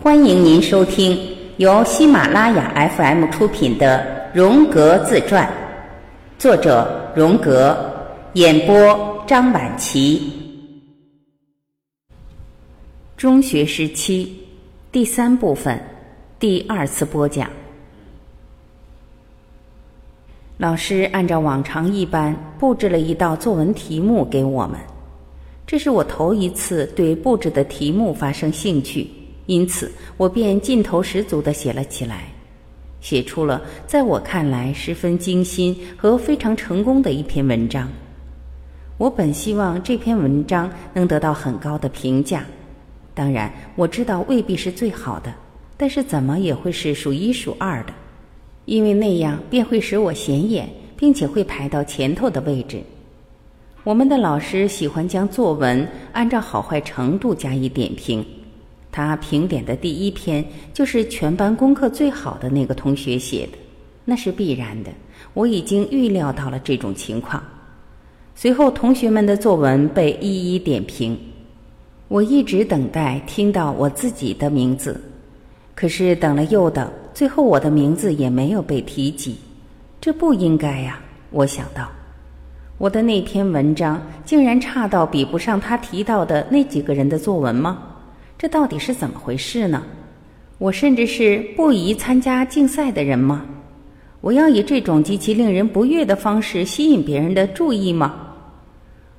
欢迎您收听由喜马拉雅 FM 出品的《荣格自传》，作者荣格，演播张晚琪。中学时期第三部分第二次播讲。老师按照往常一般布置了一道作文题目给我们，这是我头一次对布置的题目发生兴趣。因此，我便劲头十足地写了起来，写出了在我看来十分精心和非常成功的一篇文章。我本希望这篇文章能得到很高的评价，当然我知道未必是最好的，但是怎么也会是数一数二的，因为那样便会使我显眼，并且会排到前头的位置。我们的老师喜欢将作文按照好坏程度加以点评。他评点的第一篇就是全班功课最好的那个同学写的，那是必然的。我已经预料到了这种情况。随后，同学们的作文被一一点评。我一直等待听到我自己的名字，可是等了又等，最后我的名字也没有被提及。这不应该呀！我想到，我的那篇文章竟然差到比不上他提到的那几个人的作文吗？这到底是怎么回事呢？我甚至是不宜参加竞赛的人吗？我要以这种极其令人不悦的方式吸引别人的注意吗？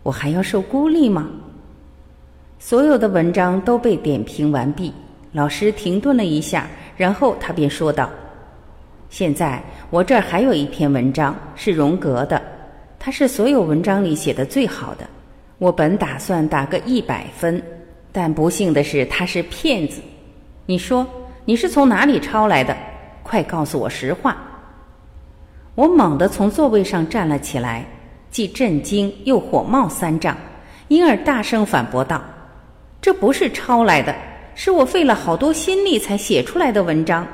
我还要受孤立吗？所有的文章都被点评完毕，老师停顿了一下，然后他便说道：“现在我这儿还有一篇文章是荣格的，他是所有文章里写的最好的。我本打算打个一百分。”但不幸的是，他是骗子。你说你是从哪里抄来的？快告诉我实话！我猛地从座位上站了起来，既震惊又火冒三丈，因而大声反驳道：“这不是抄来的，是我费了好多心力才写出来的文章。”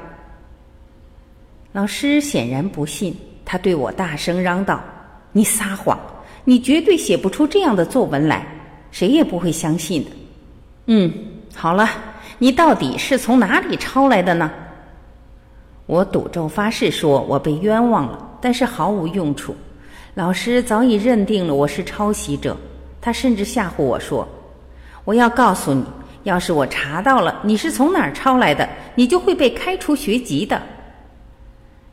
老师显然不信，他对我大声嚷道：“你撒谎！你绝对写不出这样的作文来，谁也不会相信的。”嗯，好了，你到底是从哪里抄来的呢？我赌咒发誓说，我被冤枉了，但是毫无用处。老师早已认定了我是抄袭者，他甚至吓唬我说：“我要告诉你，要是我查到了你是从哪儿抄来的，你就会被开除学籍的。”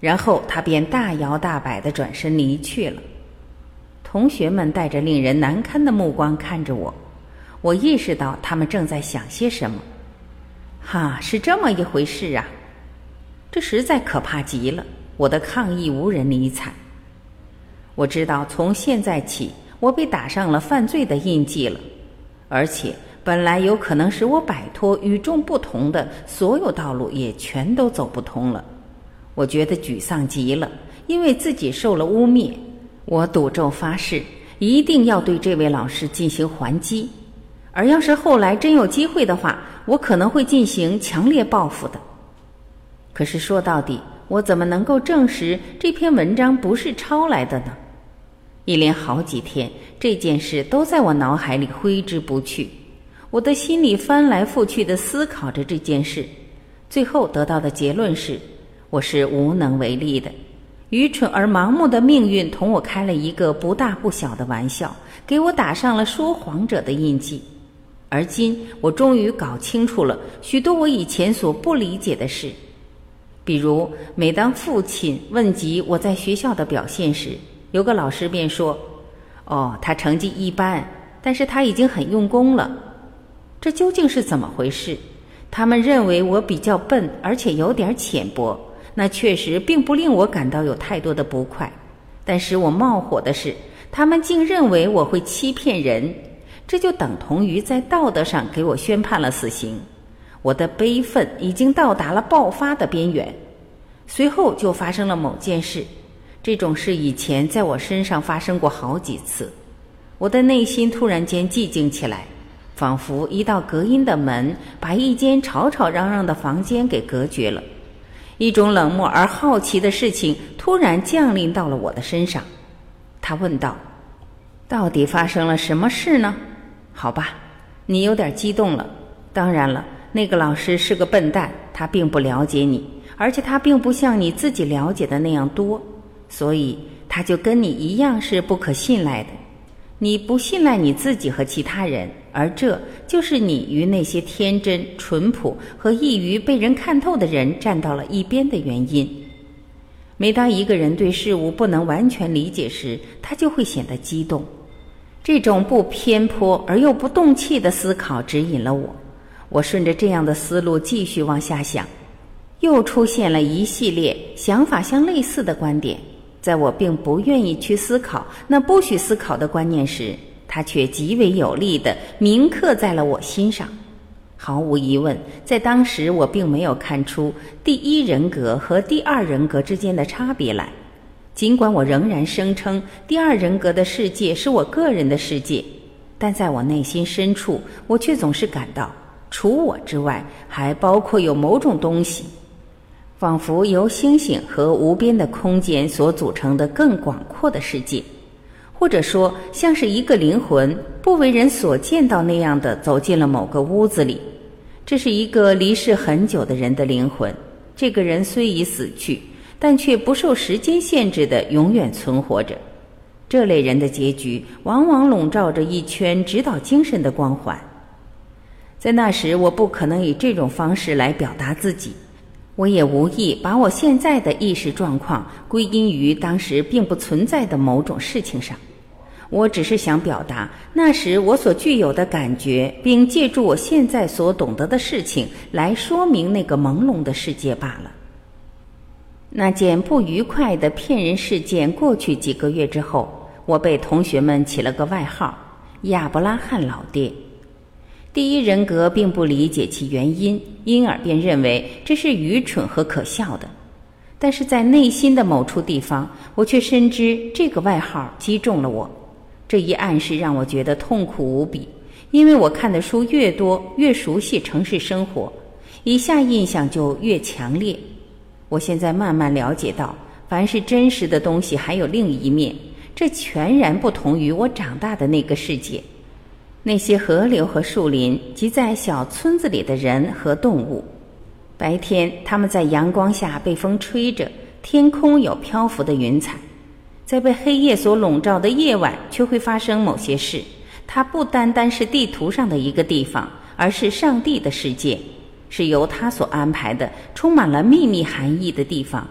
然后他便大摇大摆的转身离去了。同学们带着令人难堪的目光看着我。我意识到他们正在想些什么，哈，是这么一回事啊！这实在可怕极了。我的抗议无人理睬。我知道从现在起，我被打上了犯罪的印记了，而且本来有可能使我摆脱与众不同的所有道路，也全都走不通了。我觉得沮丧极了，因为自己受了污蔑。我赌咒发誓，一定要对这位老师进行还击。而要是后来真有机会的话，我可能会进行强烈报复的。可是说到底，我怎么能够证实这篇文章不是抄来的呢？一连好几天，这件事都在我脑海里挥之不去，我的心里翻来覆去的思考着这件事，最后得到的结论是，我是无能为力的。愚蠢而盲目的命运同我开了一个不大不小的玩笑，给我打上了说谎者的印记。而今，我终于搞清楚了许多我以前所不理解的事，比如，每当父亲问及我在学校的表现时，有个老师便说：“哦，他成绩一般，但是他已经很用功了。”这究竟是怎么回事？他们认为我比较笨，而且有点浅薄，那确实并不令我感到有太多的不快。但使我冒火的是，他们竟认为我会欺骗人。这就等同于在道德上给我宣判了死刑，我的悲愤已经到达了爆发的边缘。随后就发生了某件事，这种事以前在我身上发生过好几次。我的内心突然间寂静起来，仿佛一道隔音的门把一间吵吵嚷嚷的房间给隔绝了。一种冷漠而好奇的事情突然降临到了我的身上。他问道：“到底发生了什么事呢？”好吧，你有点激动了。当然了，那个老师是个笨蛋，他并不了解你，而且他并不像你自己了解的那样多，所以他就跟你一样是不可信赖的。你不信赖你自己和其他人，而这就是你与那些天真、淳朴和易于被人看透的人站到了一边的原因。每当一个人对事物不能完全理解时，他就会显得激动。这种不偏颇而又不动气的思考指引了我。我顺着这样的思路继续往下想，又出现了一系列想法相类似的观点。在我并不愿意去思考那不许思考的观念时，它却极为有力的铭刻在了我心上。毫无疑问，在当时我并没有看出第一人格和第二人格之间的差别来。尽管我仍然声称第二人格的世界是我个人的世界，但在我内心深处，我却总是感到，除我之外，还包括有某种东西，仿佛由星星和无边的空间所组成的更广阔的世界，或者说，像是一个灵魂不为人所见到那样的走进了某个屋子里。这是一个离世很久的人的灵魂，这个人虽已死去。但却不受时间限制的永远存活着，这类人的结局往往笼罩着一圈指导精神的光环。在那时，我不可能以这种方式来表达自己，我也无意把我现在的意识状况归因于当时并不存在的某种事情上。我只是想表达那时我所具有的感觉，并借助我现在所懂得的事情来说明那个朦胧的世界罢了。那件不愉快的骗人事件过去几个月之后，我被同学们起了个外号“亚伯拉罕老爹”。第一人格并不理解其原因，因而便认为这是愚蠢和可笑的。但是在内心的某处地方，我却深知这个外号击中了我。这一暗示让我觉得痛苦无比，因为我看的书越多，越熟悉城市生活，以下印象就越强烈。我现在慢慢了解到，凡是真实的东西还有另一面，这全然不同于我长大的那个世界。那些河流和树林，及在小村子里的人和动物，白天他们在阳光下被风吹着，天空有漂浮的云彩；在被黑夜所笼罩的夜晚，却会发生某些事。它不单单是地图上的一个地方，而是上帝的世界。是由他所安排的，充满了秘密含义的地方，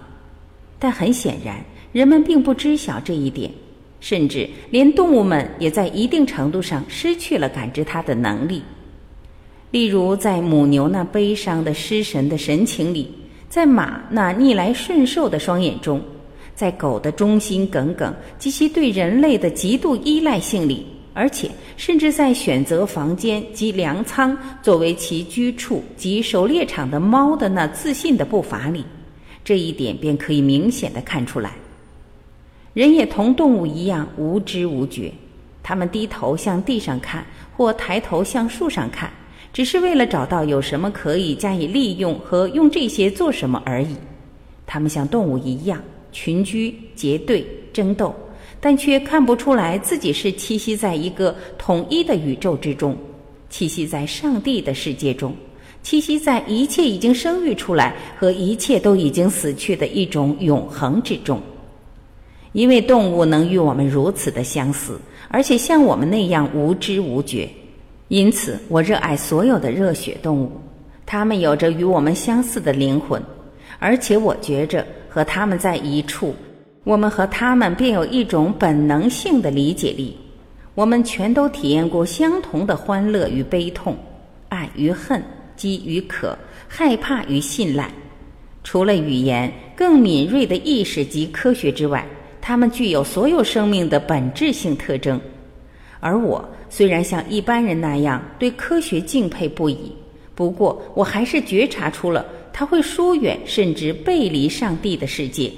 但很显然，人们并不知晓这一点，甚至连动物们也在一定程度上失去了感知它的能力。例如，在母牛那悲伤的失神的神情里，在马那逆来顺受的双眼中，在狗的忠心耿耿及其对人类的极度依赖性里。而且，甚至在选择房间及粮仓作为其居处及狩猎场的猫的那自信的步伐里，这一点便可以明显的看出来。人也同动物一样无知无觉，他们低头向地上看，或抬头向树上看，只是为了找到有什么可以加以利用和用这些做什么而已。他们像动物一样群居结队争斗。但却看不出来自己是栖息在一个统一的宇宙之中，栖息在上帝的世界中，栖息在一切已经生育出来和一切都已经死去的一种永恒之中。因为动物能与我们如此的相似，而且像我们那样无知无觉，因此我热爱所有的热血动物。它们有着与我们相似的灵魂，而且我觉着和它们在一处。我们和他们便有一种本能性的理解力，我们全都体验过相同的欢乐与悲痛，爱与恨，饥与渴，害怕与信赖。除了语言，更敏锐的意识及科学之外，他们具有所有生命的本质性特征。而我虽然像一般人那样对科学敬佩不已，不过我还是觉察出了它会疏远甚至背离上帝的世界。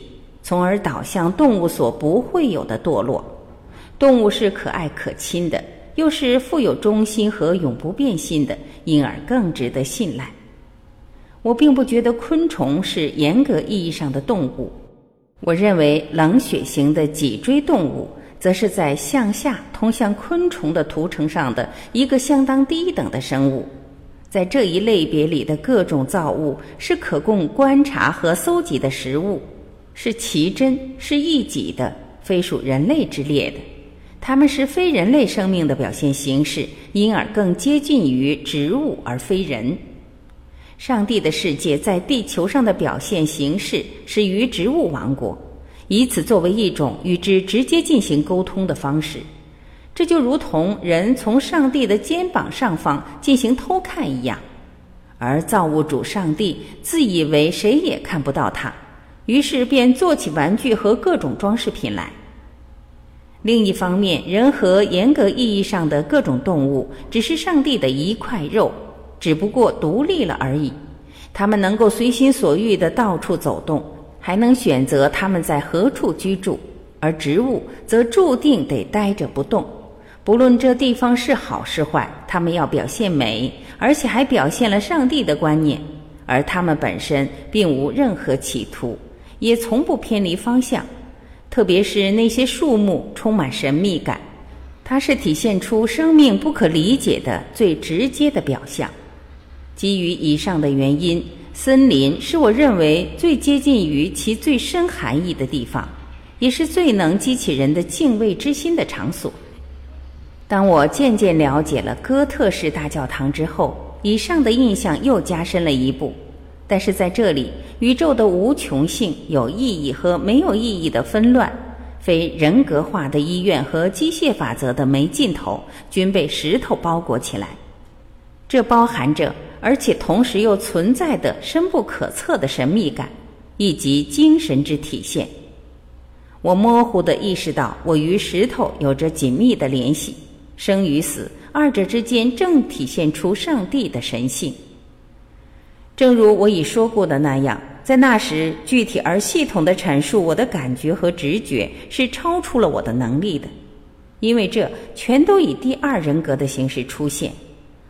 从而导向动物所不会有的堕落。动物是可爱可亲的，又是富有忠心和永不变心的，因而更值得信赖。我并不觉得昆虫是严格意义上的动物。我认为冷血型的脊椎动物，则是在向下通向昆虫的图层上的一个相当低等的生物。在这一类别里的各种造物是可供观察和搜集的实物，是奇珍，是异己的，非属人类之列的。它们是非人类生命的表现形式，因而更接近于植物而非人。上帝的世界在地球上的表现形式是于植物王国，以此作为一种与之直接进行沟通的方式。这就如同人从上帝的肩膀上方进行偷看一样，而造物主上帝自以为谁也看不到他，于是便做起玩具和各种装饰品来。另一方面，人和严格意义上的各种动物只是上帝的一块肉，只不过独立了而已。他们能够随心所欲地到处走动，还能选择他们在何处居住，而植物则注定得呆着不动。不论这地方是好是坏，他们要表现美，而且还表现了上帝的观念，而他们本身并无任何企图，也从不偏离方向。特别是那些树木充满神秘感，它是体现出生命不可理解的最直接的表象。基于以上的原因，森林是我认为最接近于其最深含义的地方，也是最能激起人的敬畏之心的场所。当我渐渐了解了哥特式大教堂之后，以上的印象又加深了一步。但是在这里，宇宙的无穷性、有意义和没有意义的纷乱，非人格化的医院和机械法则的没尽头，均被石头包裹起来。这包含着，而且同时又存在的深不可测的神秘感，以及精神之体现。我模糊地意识到，我与石头有着紧密的联系。生与死，二者之间正体现出上帝的神性。正如我已说过的那样，在那时，具体而系统的阐述我的感觉和直觉是超出了我的能力的，因为这全都以第二人格的形式出现，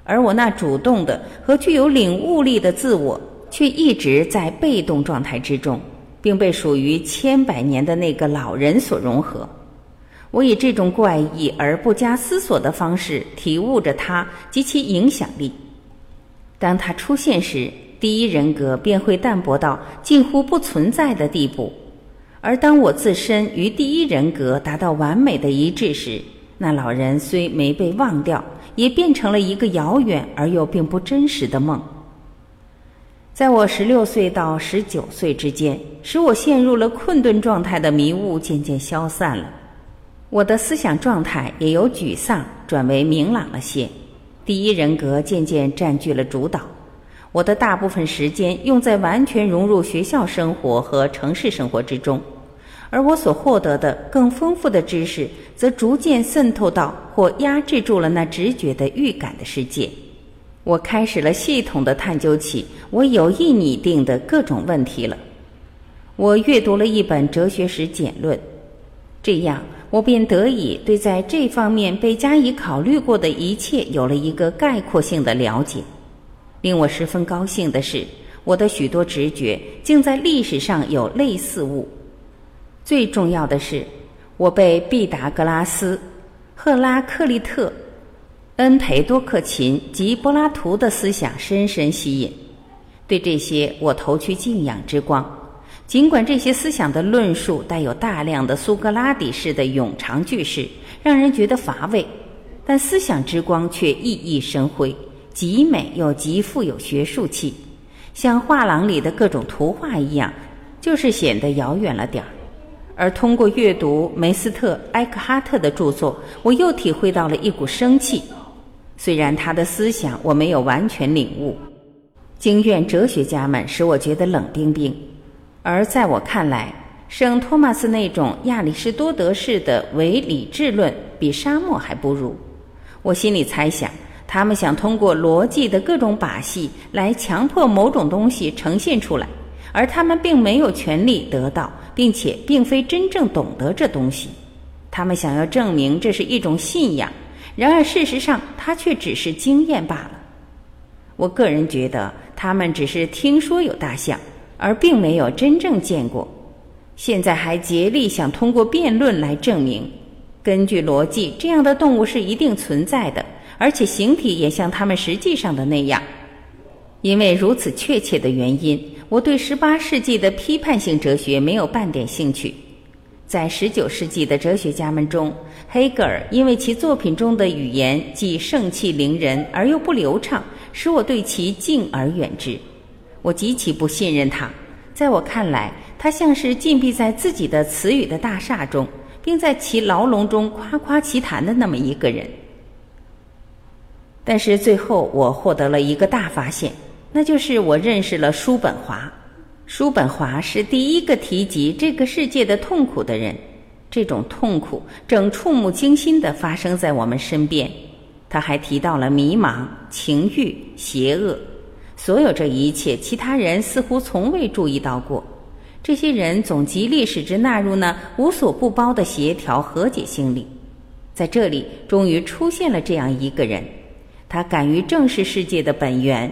而我那主动的和具有领悟力的自我却一直在被动状态之中，并被属于千百年的那个老人所融合。我以这种怪异而不加思索的方式体悟着它及其影响力。当它出现时，第一人格便会淡薄到近乎不存在的地步；而当我自身与第一人格达到完美的一致时，那老人虽没被忘掉，也变成了一个遥远而又并不真实的梦。在我十六岁到十九岁之间，使我陷入了困顿状态的迷雾渐渐消散了。我的思想状态也由沮丧转为明朗了些，第一人格渐渐占据了主导。我的大部分时间用在完全融入学校生活和城市生活之中，而我所获得的更丰富的知识，则逐渐渗透到或压制住了那直觉的预感的世界。我开始了系统的探究起我有意拟定的各种问题了。我阅读了一本哲学史简论，这样。我便得以对在这方面被加以考虑过的一切有了一个概括性的了解。令我十分高兴的是，我的许多直觉竟在历史上有类似物。最重要的是，我被毕达哥拉斯、赫拉克利特、恩培多克勤及柏拉图的思想深深吸引，对这些我投去敬仰之光。尽管这些思想的论述带有大量的苏格拉底式的冗长句式，让人觉得乏味，但思想之光却熠熠生辉，极美又极富有学术气，像画廊里的各种图画一样，就是显得遥远了点儿。而通过阅读梅斯特·埃克哈特的著作，我又体会到了一股生气，虽然他的思想我没有完全领悟。经院哲学家们使我觉得冷冰冰。而在我看来，圣托马斯那种亚里士多德式的唯理智论比沙漠还不如。我心里猜想，他们想通过逻辑的各种把戏来强迫某种东西呈现出来，而他们并没有权利得到，并且并非真正懂得这东西。他们想要证明这是一种信仰，然而事实上，它却只是经验罢了。我个人觉得，他们只是听说有大象。而并没有真正见过，现在还竭力想通过辩论来证明，根据逻辑，这样的动物是一定存在的，而且形体也像他们实际上的那样。因为如此确切的原因，我对十八世纪的批判性哲学没有半点兴趣。在十九世纪的哲学家们中，黑格尔因为其作品中的语言既盛气凌人而又不流畅，使我对其敬而远之。我极其不信任他，在我看来，他像是禁闭在自己的词语的大厦中，并在其牢笼中夸夸其谈的那么一个人。但是最后，我获得了一个大发现，那就是我认识了叔本华。叔本华是第一个提及这个世界的痛苦的人，这种痛苦正触目惊心地发生在我们身边。他还提到了迷茫、情欲、邪恶，所有这一切，其他人似乎从未注意到过。这些人总极力使之纳入那无所不包的协调和解心理。在这里，终于出现了这样一个人，他敢于正视世界的本源。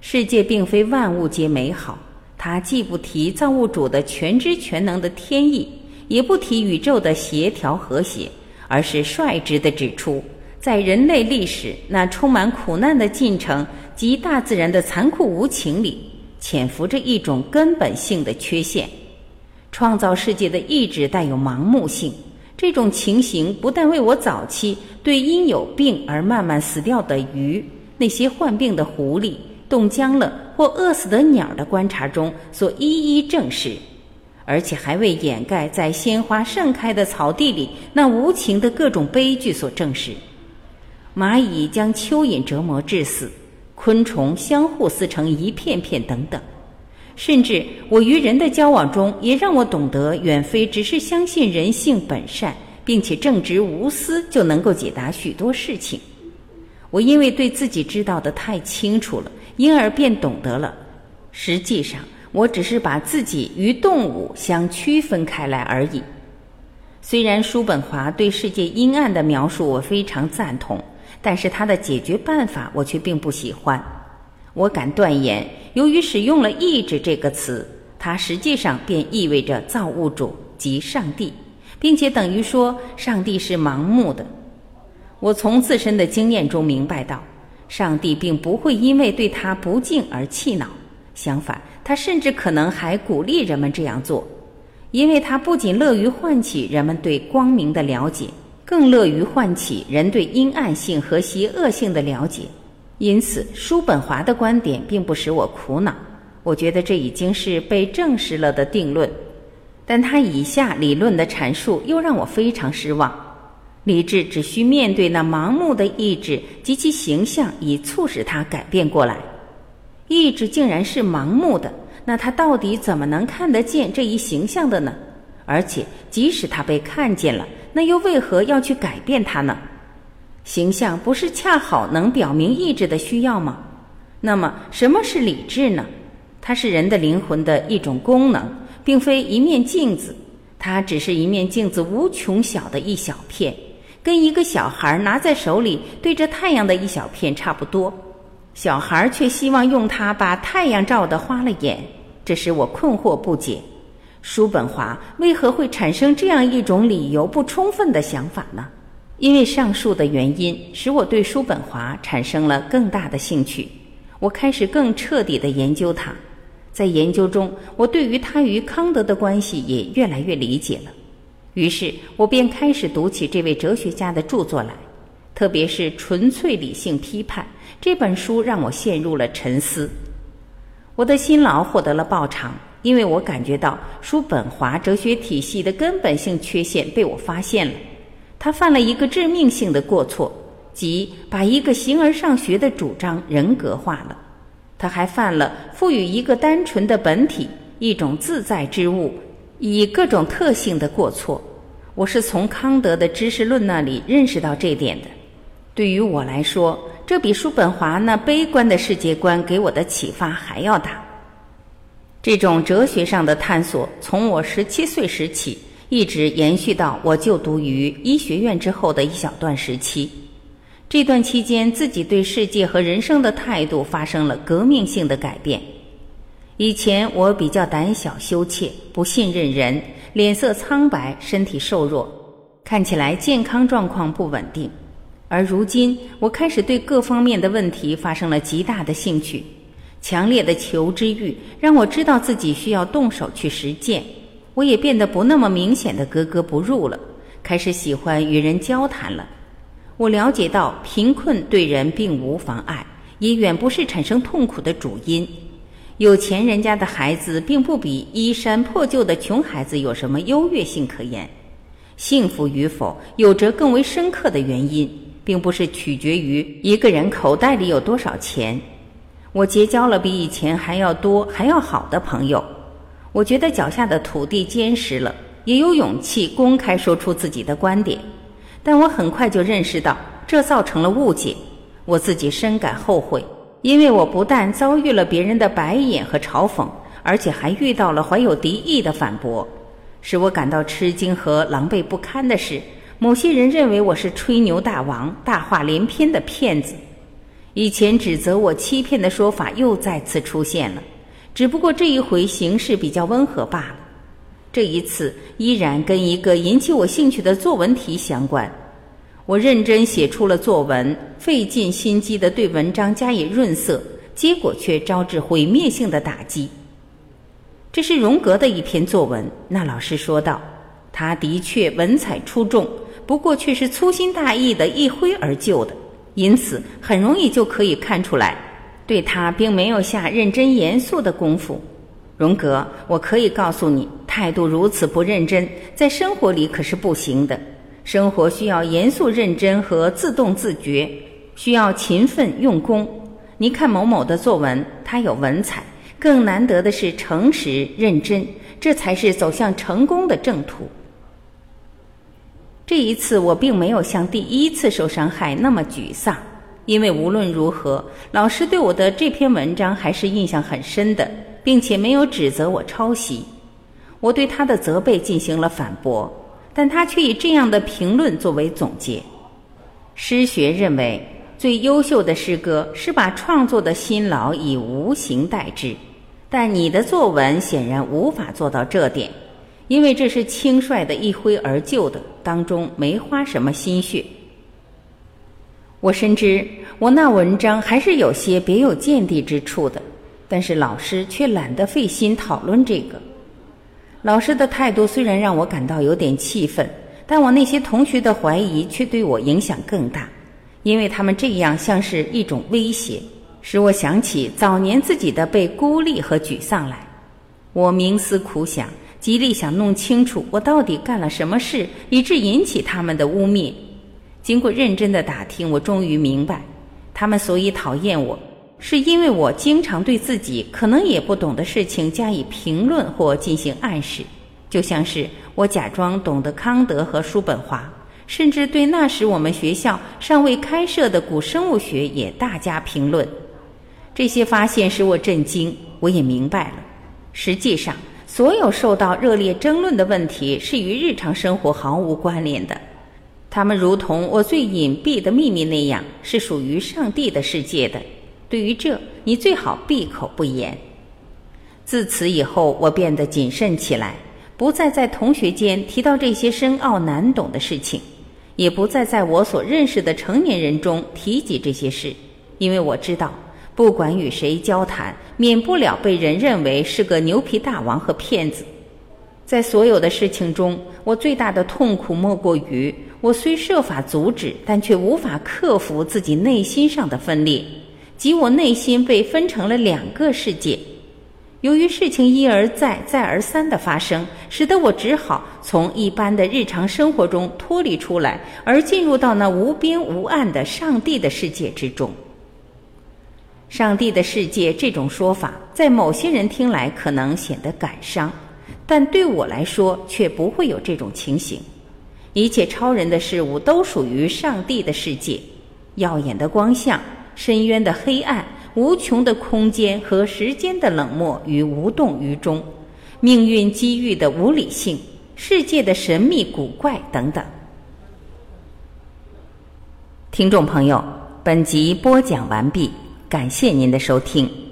世界并非万物皆美好。他既不提造物主的全知全能的天意，也不提宇宙的协调和谐，而是率直地指出，在人类历史那充满苦难的进程及大自然的残酷无情里，潜伏着一种根本性的缺陷。创造世界的意志带有盲目性，这种情形不但为我早期对因有病而慢慢死掉的鱼、那些患病的狐狸。冻僵了或饿死的鸟的观察中所一一证实，而且还为掩盖在鲜花盛开的草地里那无情的各种悲剧所证实。蚂蚁将蚯蚓折磨致死，昆虫相互撕成一片片等等，甚至我与人的交往中也让我懂得，远非只是相信人性本善并且正直无私就能够解答许多事情。我因为对自己知道的太清楚了。因而便懂得了，实际上我只是把自己与动物相区分开来而已。虽然叔本华对世界阴暗的描述我非常赞同，但是他的解决办法我却并不喜欢。我敢断言，由于使用了“意志”这个词，它实际上便意味着造物主及上帝，并且等于说上帝是盲目的。我从自身的经验中明白到。上帝并不会因为对他不敬而气恼，相反，他甚至可能还鼓励人们这样做，因为他不仅乐于唤起人们对光明的了解，更乐于唤起人对阴暗性和邪恶性的了解。因此，叔本华的观点并不使我苦恼，我觉得这已经是被证实了的定论。但他以下理论的阐述又让我非常失望。理智只需面对那盲目的意志及其形象，以促使他改变过来。意志竟然是盲目的，那他到底怎么能看得见这一形象的呢？而且，即使他被看见了，那又为何要去改变它呢？形象不是恰好能表明意志的需要吗？那么，什么是理智呢？它是人的灵魂的一种功能，并非一面镜子，它只是一面镜子无穷小的一小片。跟一个小孩拿在手里对着太阳的一小片差不多，小孩却希望用它把太阳照得花了眼，这使我困惑不解。叔本华为何会产生这样一种理由不充分的想法呢？因为上述的原因，使我对叔本华产生了更大的兴趣。我开始更彻底的研究他，在研究中，我对于他与康德的关系也越来越理解了。于是我便开始读起这位哲学家的著作来，特别是《纯粹理性批判》这本书，让我陷入了沉思。我的辛劳获得了报偿，因为我感觉到叔本华哲学体系的根本性缺陷被我发现了。他犯了一个致命性的过错，即把一个形而上学的主张人格化了。他还犯了赋予一个单纯的本体一种自在之物。以各种特性的过错，我是从康德的知识论那里认识到这点的。对于我来说，这比叔本华那悲观的世界观给我的启发还要大。这种哲学上的探索，从我十七岁时起，一直延续到我就读于医学院之后的一小段时期。这段期间，自己对世界和人生的态度发生了革命性的改变。以前我比较胆小羞怯，不信任人，脸色苍白，身体瘦弱，看起来健康状况不稳定。而如今，我开始对各方面的问题发生了极大的兴趣，强烈的求知欲让我知道自己需要动手去实践，我也变得不那么明显的格格不入了，开始喜欢与人交谈了。我了解到贫困对人并无妨碍，也远不是产生痛苦的主因。有钱人家的孩子并不比衣衫破旧的穷孩子有什么优越性可言。幸福与否有着更为深刻的原因，并不是取决于一个人口袋里有多少钱。我结交了比以前还要多、还要好的朋友。我觉得脚下的土地坚实了，也有勇气公开说出自己的观点。但我很快就认识到，这造成了误解。我自己深感后悔，因为我不但遭遇了别人的白眼和嘲讽，而且还遇到了怀有敌意的反驳。使我感到吃惊和狼狈不堪的是，某些人认为我是吹牛大王、大话连篇的骗子。以前指责我欺骗的说法又再次出现了，只不过这一回形势比较温和罢了。这一次依然跟一个引起我兴趣的作文题相关，我认真写出了作文，费尽心机的对文章加以润色，结果却招致毁灭性的打击。这是荣格的一篇作文，那老师说道，他的确文采出众，不过却是粗心大意的一挥而就的，因此很容易就可以看出来，对他并没有下认真严肃的功夫。荣格，我可以告诉你，态度如此不认真，在生活里可是不行的。生活需要严肃认真和自动自觉，需要勤奋用功。你看某某的作文，他有文采，更难得的是诚实认真，这才是走向成功的正途。这一次我并没有像第一次受伤害那么沮丧，因为无论如何，老师对我的这篇文章还是印象很深的。并且没有指责我抄袭，我对他的责备进行了反驳，但他却以这样的评论作为总结：诗学认为最优秀的诗歌是把创作的辛劳以无形代之，但你的作文显然无法做到这点，因为这是轻率的一挥而就的，当中没花什么心血。我深知我那文章还是有些别有见地之处的。但是老师却懒得费心讨论这个。老师的态度虽然让我感到有点气愤，但我那些同学的怀疑却对我影响更大，因为他们这样像是一种威胁，使我想起早年自己的被孤立和沮丧来。我冥思苦想，极力想弄清楚我到底干了什么事，以致引起他们的污蔑。经过认真的打听，我终于明白，他们所以讨厌我。是因为我经常对自己可能也不懂的事情加以评论或进行暗示，就像是我假装懂得康德和叔本华，甚至对那时我们学校尚未开设的古生物学也大加评论。这些发现使我震惊，我也明白了，实际上所有受到热烈争论的问题是与日常生活毫无关联的，他们如同我最隐蔽的秘密那样，是属于上帝的世界的。对于这，你最好闭口不言。自此以后，我变得谨慎起来，不再在同学间提到这些深奥难懂的事情，也不再在我所认识的成年人中提及这些事，因为我知道，不管与谁交谈，免不了被人认为是个牛皮大王和骗子。在所有的事情中，我最大的痛苦莫过于，我虽设法阻止，但却无法克服自己内心上的分裂。即我内心被分成了两个世界，由于事情一而再、再而三的发生，使得我只好从一般的日常生活中脱离出来，而进入到那无边无岸的上帝的世界之中。上帝的世界这种说法，在某些人听来可能显得感伤，但对我来说却不会有这种情形。一切超人的事物都属于上帝的世界，耀眼的光像。深渊的黑暗，无穷的空间和时间的冷漠与无动于衷，命运机遇的无理性，世界的神秘古怪等等。听众朋友，本集播讲完毕，感谢您的收听。